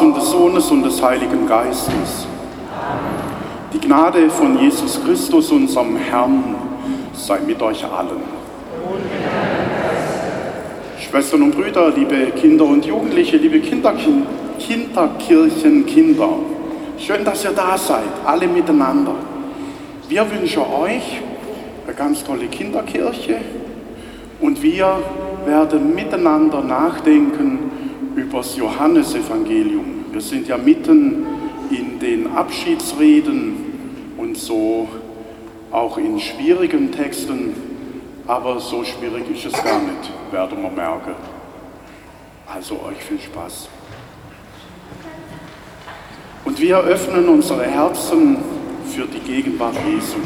Und des Sohnes und des Heiligen Geistes. Die Gnade von Jesus Christus, unserem Herrn, sei mit euch allen. Schwestern und Brüder, liebe Kinder und Jugendliche, liebe Kinderkin Kinderkirchenkinder, schön, dass ihr da seid, alle miteinander. Wir wünschen euch eine ganz tolle Kinderkirche und wir werden miteinander nachdenken über das Johannesevangelium. Wir sind ja mitten in den Abschiedsreden und so auch in schwierigen Texten, aber so schwierig ist es gar nicht, werden wir merken. Also euch viel Spaß. Und wir öffnen unsere Herzen für die Gegenwart Jesu.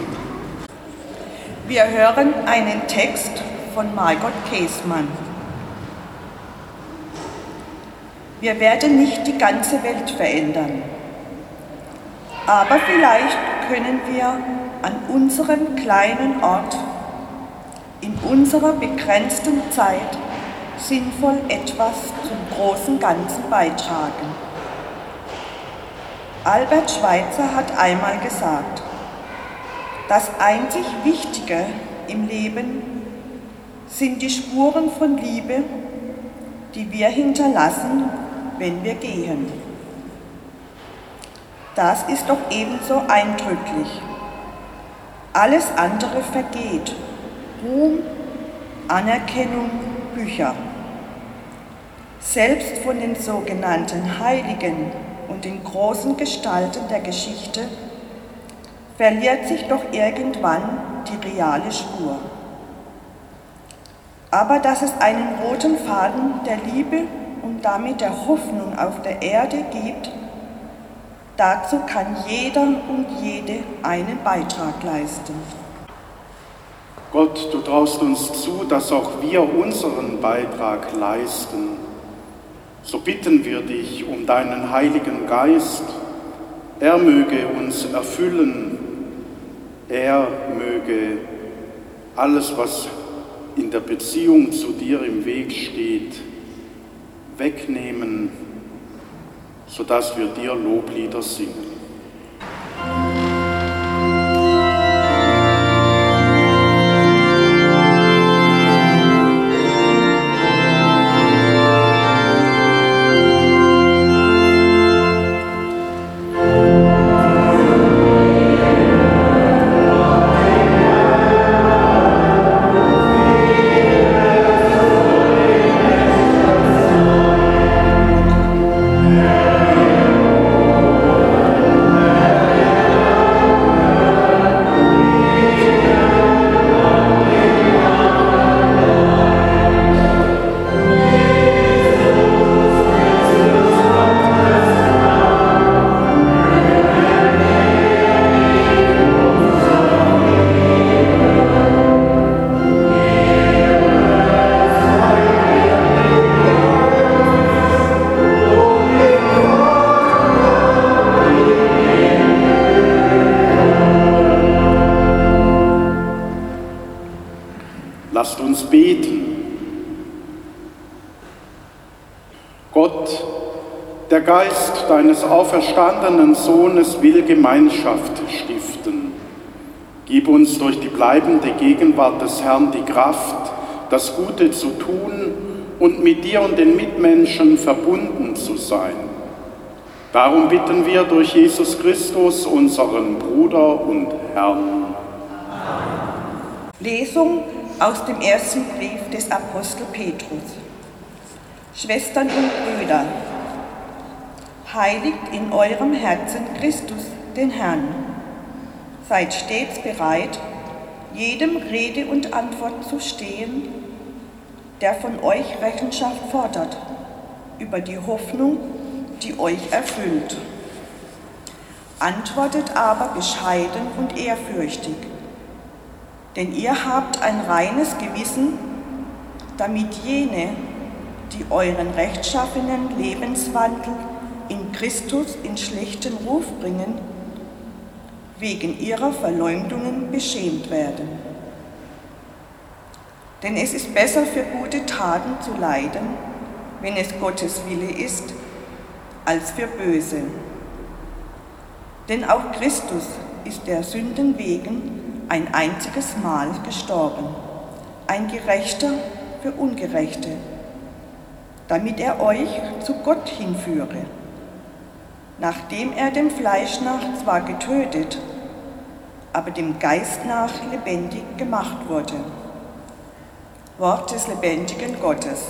Wir hören einen Text von Margot Käßmann. Wir werden nicht die ganze Welt verändern, aber vielleicht können wir an unserem kleinen Ort in unserer begrenzten Zeit sinnvoll etwas zum großen Ganzen beitragen. Albert Schweitzer hat einmal gesagt, das einzig Wichtige im Leben sind die Spuren von Liebe, die wir hinterlassen, wenn wir gehen. Das ist doch ebenso eindrücklich. Alles andere vergeht. Ruhm, Anerkennung, Bücher. Selbst von den sogenannten Heiligen und den großen Gestalten der Geschichte verliert sich doch irgendwann die reale Spur. Aber dass es einen roten Faden der Liebe und damit der Hoffnung auf der Erde gibt, dazu kann jeder und jede einen Beitrag leisten. Gott, du traust uns zu, dass auch wir unseren Beitrag leisten. So bitten wir dich um deinen Heiligen Geist. Er möge uns erfüllen. Er möge alles, was in der Beziehung zu dir im Weg steht, wegnehmen, sodass wir dir Loblieder singen. Geist deines auferstandenen Sohnes will Gemeinschaft stiften. Gib uns durch die bleibende Gegenwart des Herrn die Kraft, das Gute zu tun und mit dir und den Mitmenschen verbunden zu sein. Darum bitten wir durch Jesus Christus, unseren Bruder und Herrn. Lesung aus dem ersten Brief des Apostel Petrus. Schwestern und Brüder, heiligt in eurem Herzen Christus, den Herrn. Seid stets bereit, jedem Rede und Antwort zu stehen, der von euch Rechenschaft fordert über die Hoffnung, die euch erfüllt. Antwortet aber bescheiden und ehrfürchtig denn ihr habt ein reines Gewissen, damit jene, die euren rechtschaffenen Lebenswandel Christus in schlechten Ruf bringen, wegen ihrer Verleumdungen beschämt werden. Denn es ist besser für gute Taten zu leiden, wenn es Gottes Wille ist, als für böse. Denn auch Christus ist der Sünden wegen ein einziges Mal gestorben, ein Gerechter für Ungerechte, damit er euch zu Gott hinführe, nachdem er dem Fleisch nach zwar getötet, aber dem Geist nach lebendig gemacht wurde. Wort des lebendigen Gottes.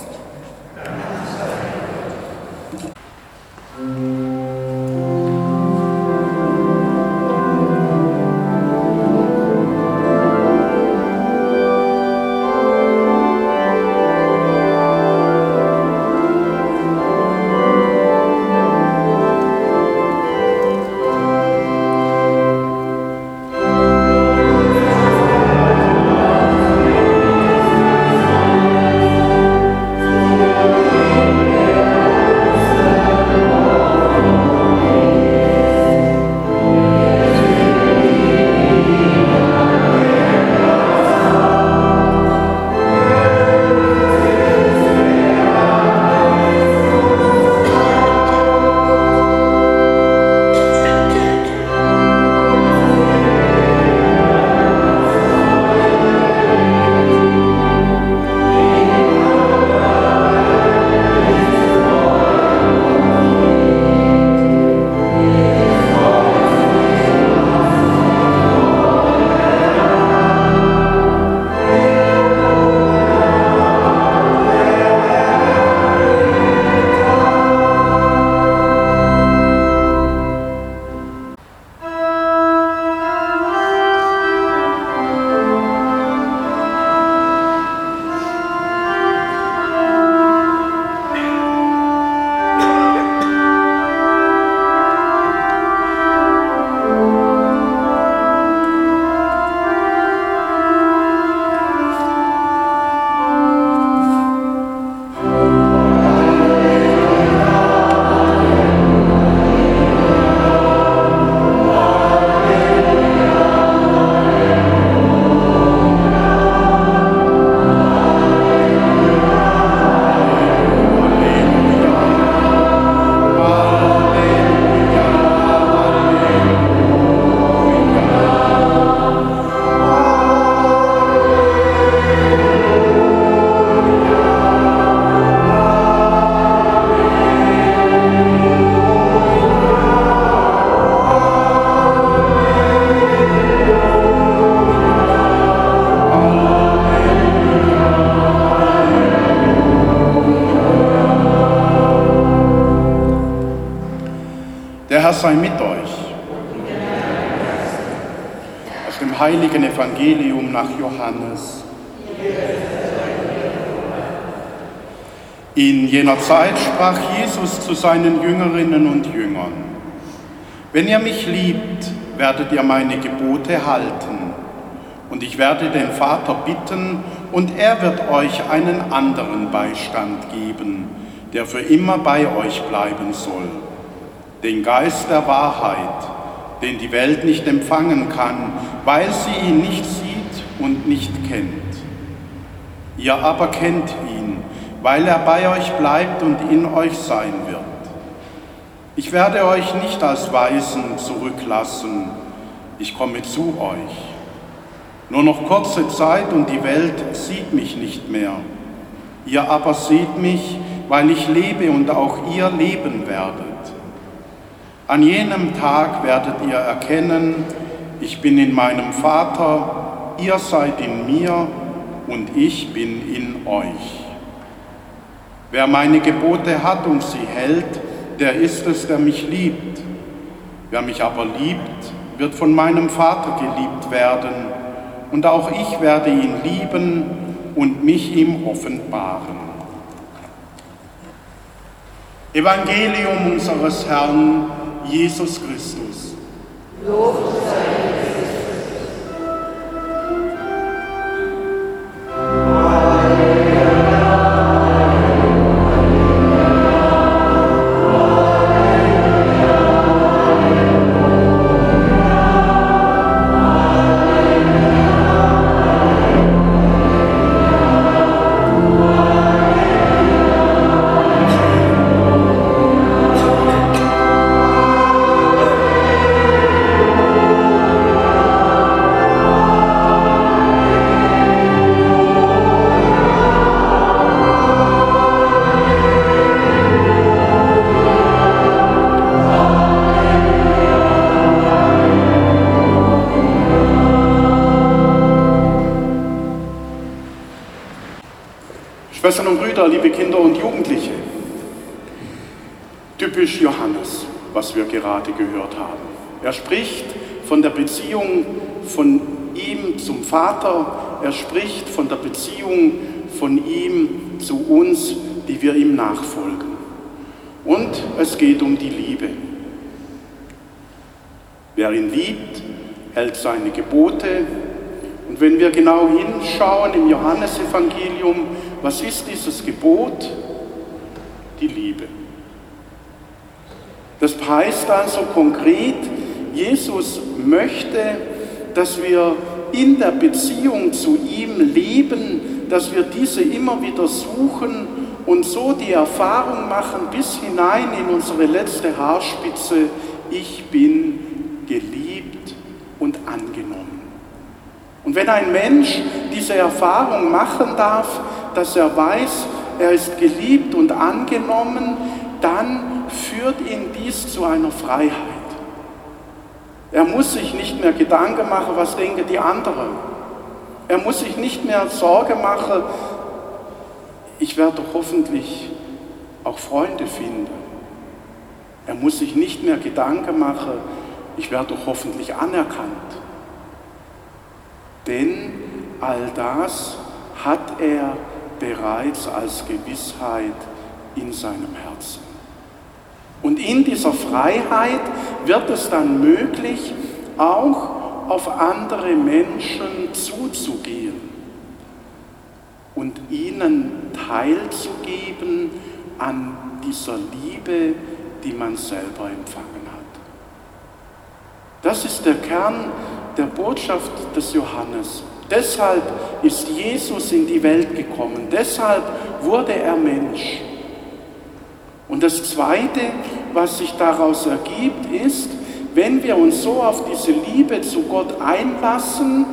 Sei mit euch. Aus dem heiligen Evangelium nach Johannes. In jener Zeit sprach Jesus zu seinen Jüngerinnen und Jüngern, wenn ihr mich liebt, werdet ihr meine Gebote halten, und ich werde den Vater bitten, und er wird euch einen anderen Beistand geben, der für immer bei euch bleiben soll den Geist der Wahrheit, den die Welt nicht empfangen kann, weil sie ihn nicht sieht und nicht kennt. Ihr aber kennt ihn, weil er bei euch bleibt und in euch sein wird. Ich werde euch nicht als Weisen zurücklassen, ich komme zu euch. Nur noch kurze Zeit und die Welt sieht mich nicht mehr. Ihr aber seht mich, weil ich lebe und auch ihr leben werdet. An jenem Tag werdet ihr erkennen, ich bin in meinem Vater, ihr seid in mir und ich bin in euch. Wer meine Gebote hat und sie hält, der ist es, der mich liebt. Wer mich aber liebt, wird von meinem Vater geliebt werden, und auch ich werde ihn lieben und mich ihm offenbaren. Evangelium unseres Herrn Jesus Christus. Lob sei Brüder, liebe Kinder und Jugendliche, typisch Johannes, was wir gerade gehört haben. Er spricht von der Beziehung von ihm zum Vater, er spricht von der Beziehung von ihm zu uns, die wir ihm nachfolgen. Und es geht um die Liebe. Wer ihn liebt, hält seine Gebote. Und wenn wir genau hinschauen im Johannesevangelium, was ist dieses Gebot? Die Liebe. Das heißt also konkret, Jesus möchte, dass wir in der Beziehung zu ihm leben, dass wir diese immer wieder suchen und so die Erfahrung machen bis hinein in unsere letzte Haarspitze, ich bin geliebt und angenommen. Und wenn ein Mensch diese Erfahrung machen darf, dass er weiß, er ist geliebt und angenommen, dann führt ihn dies zu einer Freiheit. Er muss sich nicht mehr Gedanken machen, was denken die anderen. Er muss sich nicht mehr Sorge machen, ich werde hoffentlich auch Freunde finden. Er muss sich nicht mehr Gedanken machen, ich werde hoffentlich anerkannt. Denn all das hat er bereits als Gewissheit in seinem Herzen. Und in dieser Freiheit wird es dann möglich, auch auf andere Menschen zuzugehen und ihnen teilzugeben an dieser Liebe, die man selber empfangen hat. Das ist der Kern der Botschaft des Johannes. Deshalb ist Jesus in die Welt gekommen. Deshalb wurde er Mensch. Und das Zweite, was sich daraus ergibt, ist, wenn wir uns so auf diese Liebe zu Gott einlassen,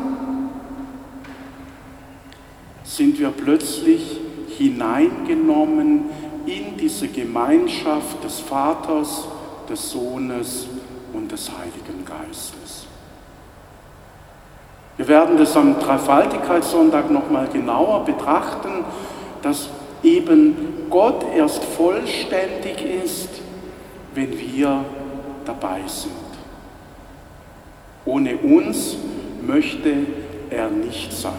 sind wir plötzlich hineingenommen in diese Gemeinschaft des Vaters, des Sohnes und des Heiligen Geistes. Wir werden das am Dreifaltigkeitssonntag nochmal genauer betrachten, dass eben Gott erst vollständig ist, wenn wir dabei sind. Ohne uns möchte er nicht sein.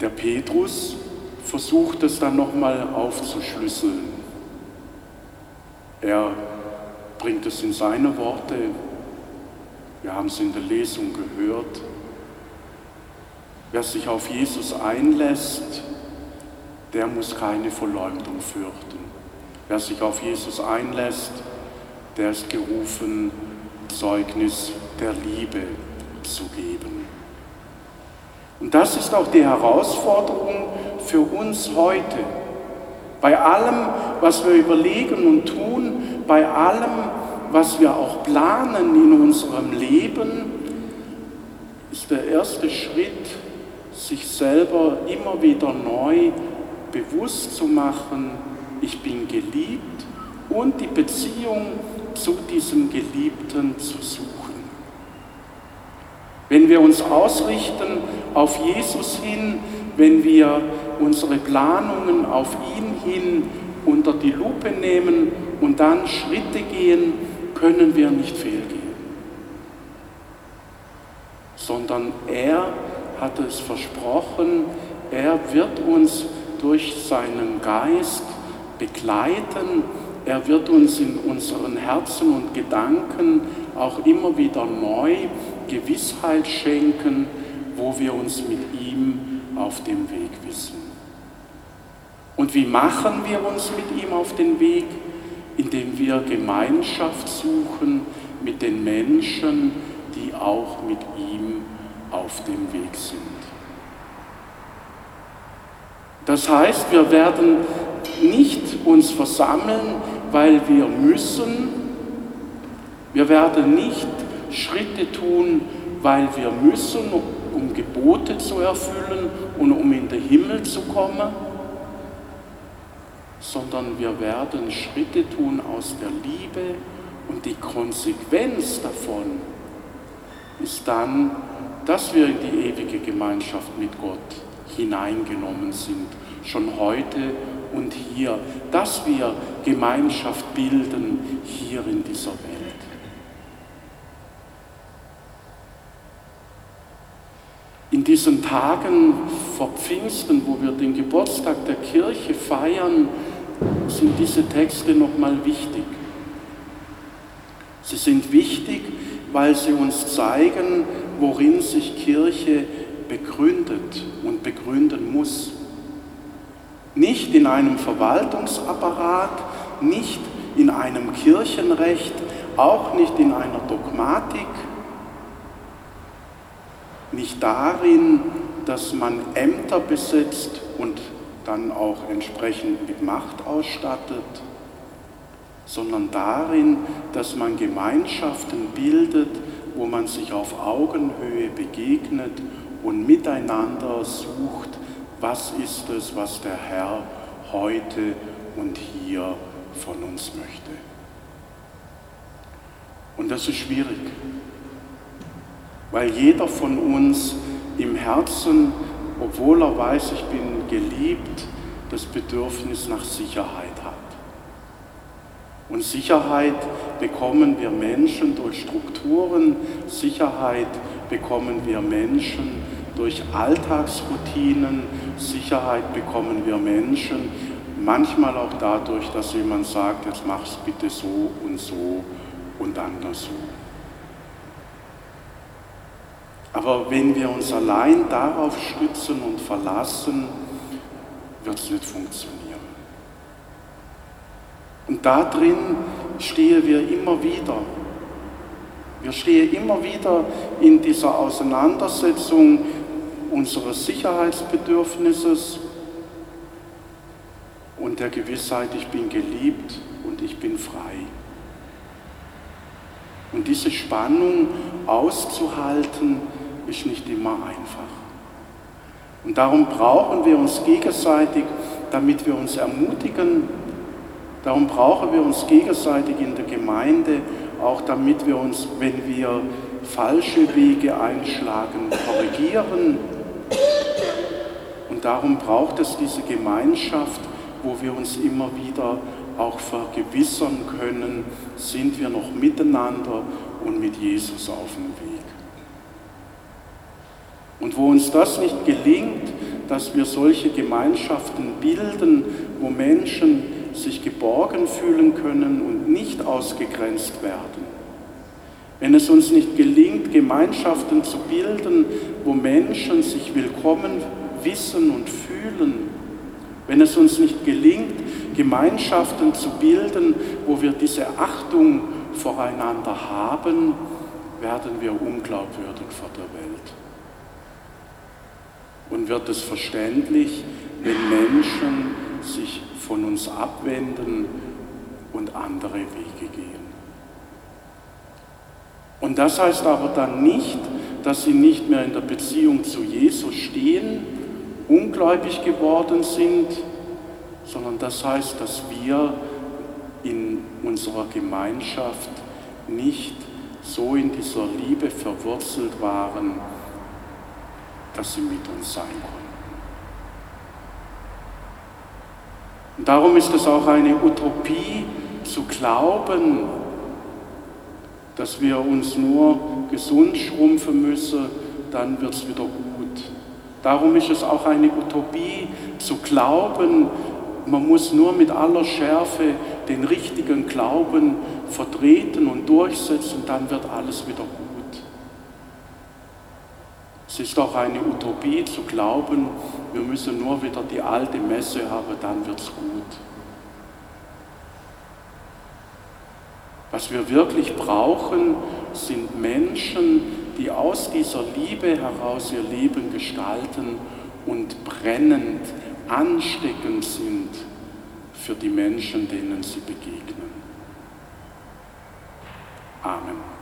Der Petrus versucht es dann nochmal aufzuschlüsseln. Er bringt es in seine Worte. Wir haben es in der Lesung gehört. Wer sich auf Jesus einlässt, der muss keine Verleumdung fürchten. Wer sich auf Jesus einlässt, der ist gerufen, Zeugnis der Liebe zu geben. Und das ist auch die Herausforderung für uns heute. Bei allem, was wir überlegen und tun, bei allem, was wir auch planen in unserem Leben, ist der erste Schritt, sich selber immer wieder neu bewusst zu machen, ich bin geliebt und die Beziehung zu diesem Geliebten zu suchen. Wenn wir uns ausrichten auf Jesus hin, wenn wir unsere Planungen auf ihn hin unter die Lupe nehmen und dann Schritte gehen, können wir nicht fehlgehen. Sondern er hat es versprochen, er wird uns durch seinen Geist begleiten, er wird uns in unseren Herzen und Gedanken auch immer wieder neu Gewissheit schenken, wo wir uns mit ihm auf dem Weg wissen. Und wie machen wir uns mit ihm auf den Weg? Indem wir Gemeinschaft suchen mit den Menschen, die auch mit ihm auf dem Weg sind. Das heißt, wir werden nicht uns versammeln, weil wir müssen. Wir werden nicht Schritte tun, weil wir müssen, um Gebote zu erfüllen und um in den Himmel zu kommen, sondern wir werden Schritte tun aus der Liebe und die Konsequenz davon ist dann, dass wir in die ewige Gemeinschaft mit Gott hineingenommen sind, schon heute und hier, dass wir Gemeinschaft bilden hier in dieser Welt. In diesen Tagen vor Pfingsten, wo wir den Geburtstag der Kirche feiern, sind diese Texte nochmal wichtig. Sie sind wichtig, weil sie uns zeigen, worin sich Kirche begründet und begründen muss. Nicht in einem Verwaltungsapparat, nicht in einem Kirchenrecht, auch nicht in einer Dogmatik, nicht darin, dass man Ämter besetzt und dann auch entsprechend mit Macht ausstattet, sondern darin, dass man Gemeinschaften bildet, wo man sich auf Augenhöhe begegnet und miteinander sucht, was ist es, was der Herr heute und hier von uns möchte. Und das ist schwierig, weil jeder von uns im Herzen, obwohl er weiß, ich bin geliebt, das Bedürfnis nach Sicherheit hat. Und Sicherheit bekommen wir Menschen durch Strukturen, Sicherheit bekommen wir Menschen durch Alltagsroutinen, Sicherheit bekommen wir Menschen manchmal auch dadurch, dass jemand sagt, jetzt mach's bitte so und so und anders so. Aber wenn wir uns allein darauf stützen und verlassen, wird es nicht funktionieren. Und da drin stehen wir immer wieder. Wir stehen immer wieder in dieser Auseinandersetzung unseres Sicherheitsbedürfnisses und der Gewissheit, ich bin geliebt und ich bin frei. Und diese Spannung auszuhalten, ist nicht immer einfach. Und darum brauchen wir uns gegenseitig, damit wir uns ermutigen. Darum brauchen wir uns gegenseitig in der Gemeinde, auch damit wir uns, wenn wir falsche Wege einschlagen, korrigieren. Und darum braucht es diese Gemeinschaft, wo wir uns immer wieder auch vergewissern können, sind wir noch miteinander und mit Jesus auf dem Weg. Und wo uns das nicht gelingt, dass wir solche Gemeinschaften bilden, wo Menschen sich geborgen fühlen können und nicht ausgegrenzt werden. Wenn es uns nicht gelingt, Gemeinschaften zu bilden, wo Menschen sich willkommen wissen und fühlen, wenn es uns nicht gelingt, Gemeinschaften zu bilden, wo wir diese Achtung voreinander haben, werden wir unglaubwürdig vor der Welt. Und wird es verständlich, wenn Menschen sich von uns abwenden und andere Wege gehen. Und das heißt aber dann nicht, dass sie nicht mehr in der Beziehung zu Jesus stehen, ungläubig geworden sind, sondern das heißt, dass wir in unserer Gemeinschaft nicht so in dieser Liebe verwurzelt waren, dass sie mit uns sein konnten. Und darum ist es auch eine Utopie zu glauben, dass wir uns nur gesund schrumpfen müssen, dann wird es wieder gut. Darum ist es auch eine Utopie zu glauben, man muss nur mit aller Schärfe den richtigen Glauben vertreten und durchsetzen, dann wird alles wieder gut. Es ist auch eine Utopie zu glauben, wir müssen nur wieder die alte Messe haben, dann wird es gut. Was wir wirklich brauchen, sind Menschen, die aus dieser Liebe heraus ihr Leben gestalten und brennend, ansteckend sind für die Menschen, denen sie begegnen. Amen.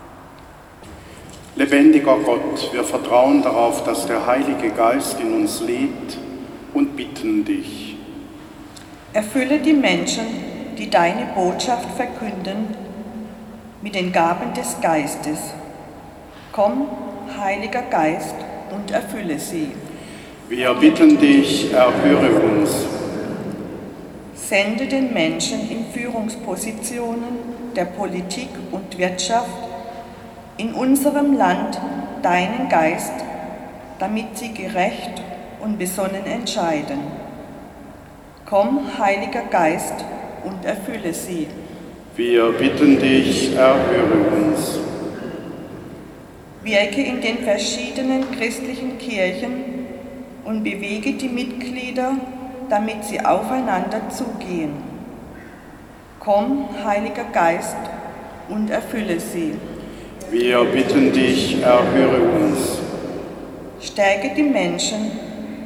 Lebendiger Gott, wir vertrauen darauf, dass der Heilige Geist in uns lebt und bitten dich. Erfülle die Menschen, die deine Botschaft verkünden, mit den Gaben des Geistes. Komm Heiliger Geist, und erfülle sie. Wir bitten dich, erhöre uns. Sende den Menschen in Führungspositionen der Politik und Wirtschaft in unserem Land deinen Geist, damit sie gerecht und besonnen entscheiden. Komm, Heiliger Geist, und erfülle sie. Wir bitten dich, erhöre uns. Wirke in den verschiedenen christlichen Kirchen und bewege die Mitglieder, damit sie aufeinander zugehen. Komm, Heiliger Geist, und erfülle sie. Wir bitten dich, erhöre uns. Stärke die Menschen,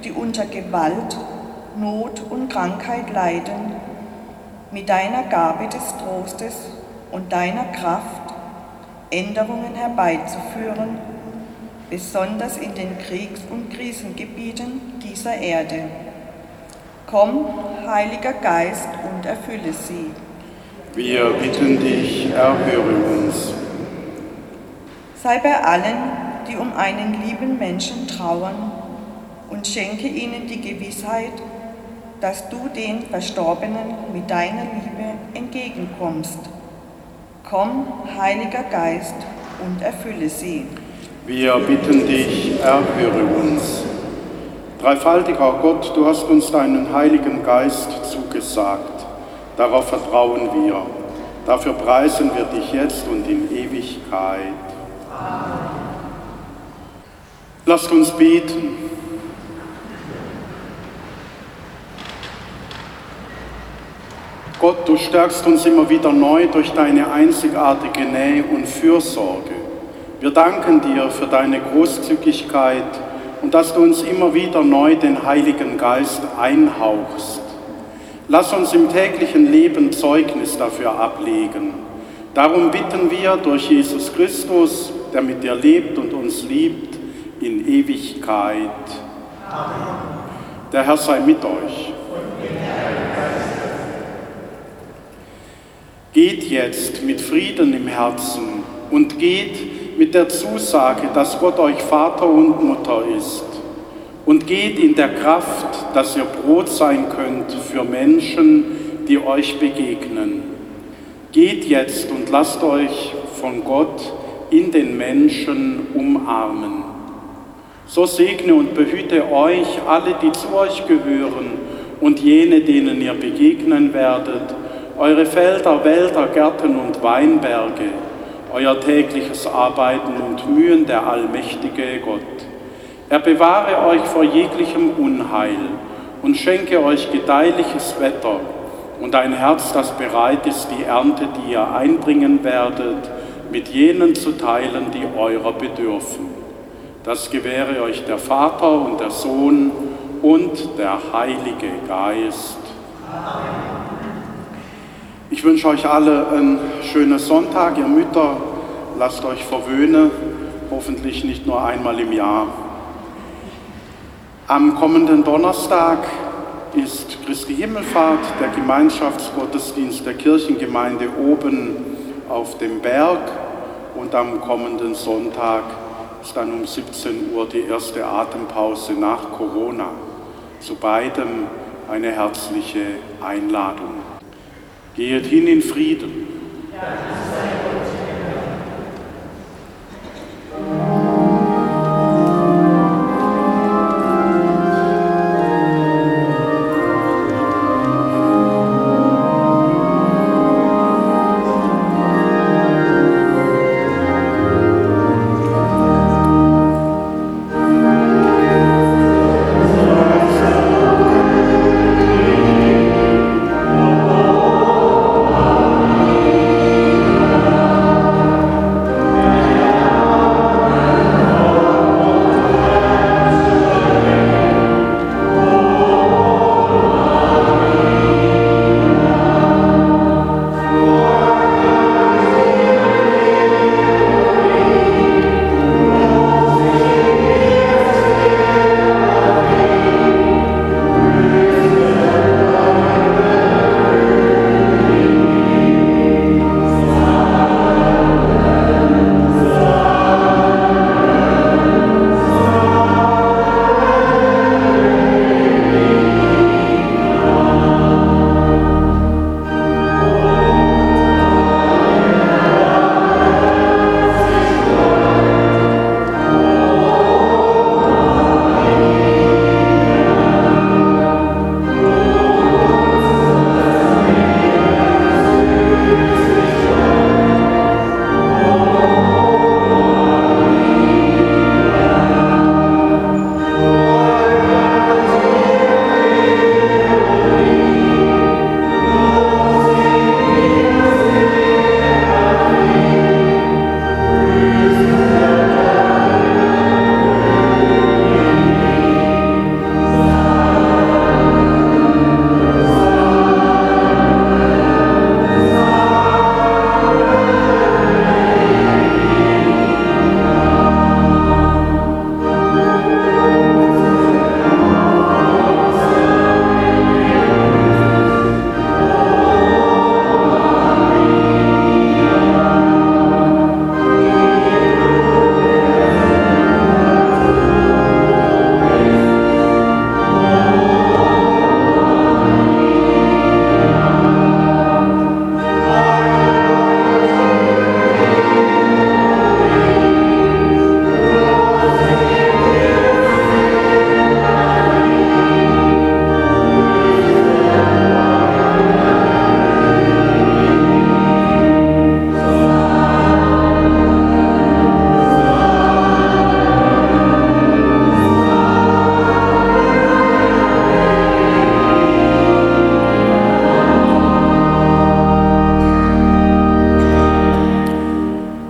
die unter Gewalt, Not und Krankheit leiden, mit deiner Gabe des Trostes und deiner Kraft Änderungen herbeizuführen, besonders in den Kriegs- und Krisengebieten dieser Erde. Komm, Heiliger Geist, und erfülle sie. Wir bitten dich, erhöre uns. Sei bei allen, die um einen lieben Menschen trauern, und schenke ihnen die Gewissheit, dass du den Verstorbenen mit deiner Liebe entgegenkommst. Komm, Heiliger Geist, und erfülle sie. Wir bitten dich, erhöre uns. Dreifaltiger Gott, du hast uns deinen Heiligen Geist zugesagt. Darauf vertrauen wir. Dafür preisen wir dich jetzt und in Ewigkeit. Lasst uns beten. Gott, du stärkst uns immer wieder neu durch deine einzigartige Nähe und Fürsorge. Wir danken dir für deine Großzügigkeit und dass du uns immer wieder neu den Heiligen Geist einhauchst. Lass uns im täglichen Leben Zeugnis dafür ablegen. Darum bitten wir durch Jesus Christus, der mit dir lebt und uns liebt, in Ewigkeit. Amen. Der Herr sei mit euch. Geht jetzt mit Frieden im Herzen und geht mit der Zusage, dass Gott euch Vater und Mutter ist. Und geht in der Kraft, dass ihr Brot sein könnt für Menschen, die euch begegnen. Geht jetzt und lasst euch von Gott in den Menschen umarmen. So segne und behüte euch alle, die zu euch gehören und jene, denen ihr begegnen werdet eure Felder, Wälder, Gärten und Weinberge, euer tägliches Arbeiten und Mühen der allmächtige Gott. Er bewahre euch vor jeglichem Unheil und schenke euch gedeihliches Wetter und ein Herz, das bereit ist, die Ernte, die ihr einbringen werdet, mit jenen zu teilen, die eurer bedürfen. Das gewähre euch der Vater und der Sohn und der Heilige Geist. Ich wünsche euch alle einen schönen Sonntag. Ihr Mütter, lasst euch verwöhnen, hoffentlich nicht nur einmal im Jahr. Am kommenden Donnerstag ist Christi Himmelfahrt, der Gemeinschaftsgottesdienst der Kirchengemeinde oben auf dem Berg und am kommenden Sonntag ist dann um 17 Uhr die erste Atempause nach Corona. Zu beidem eine herzliche Einladung. Geht hin in Frieden. Ja.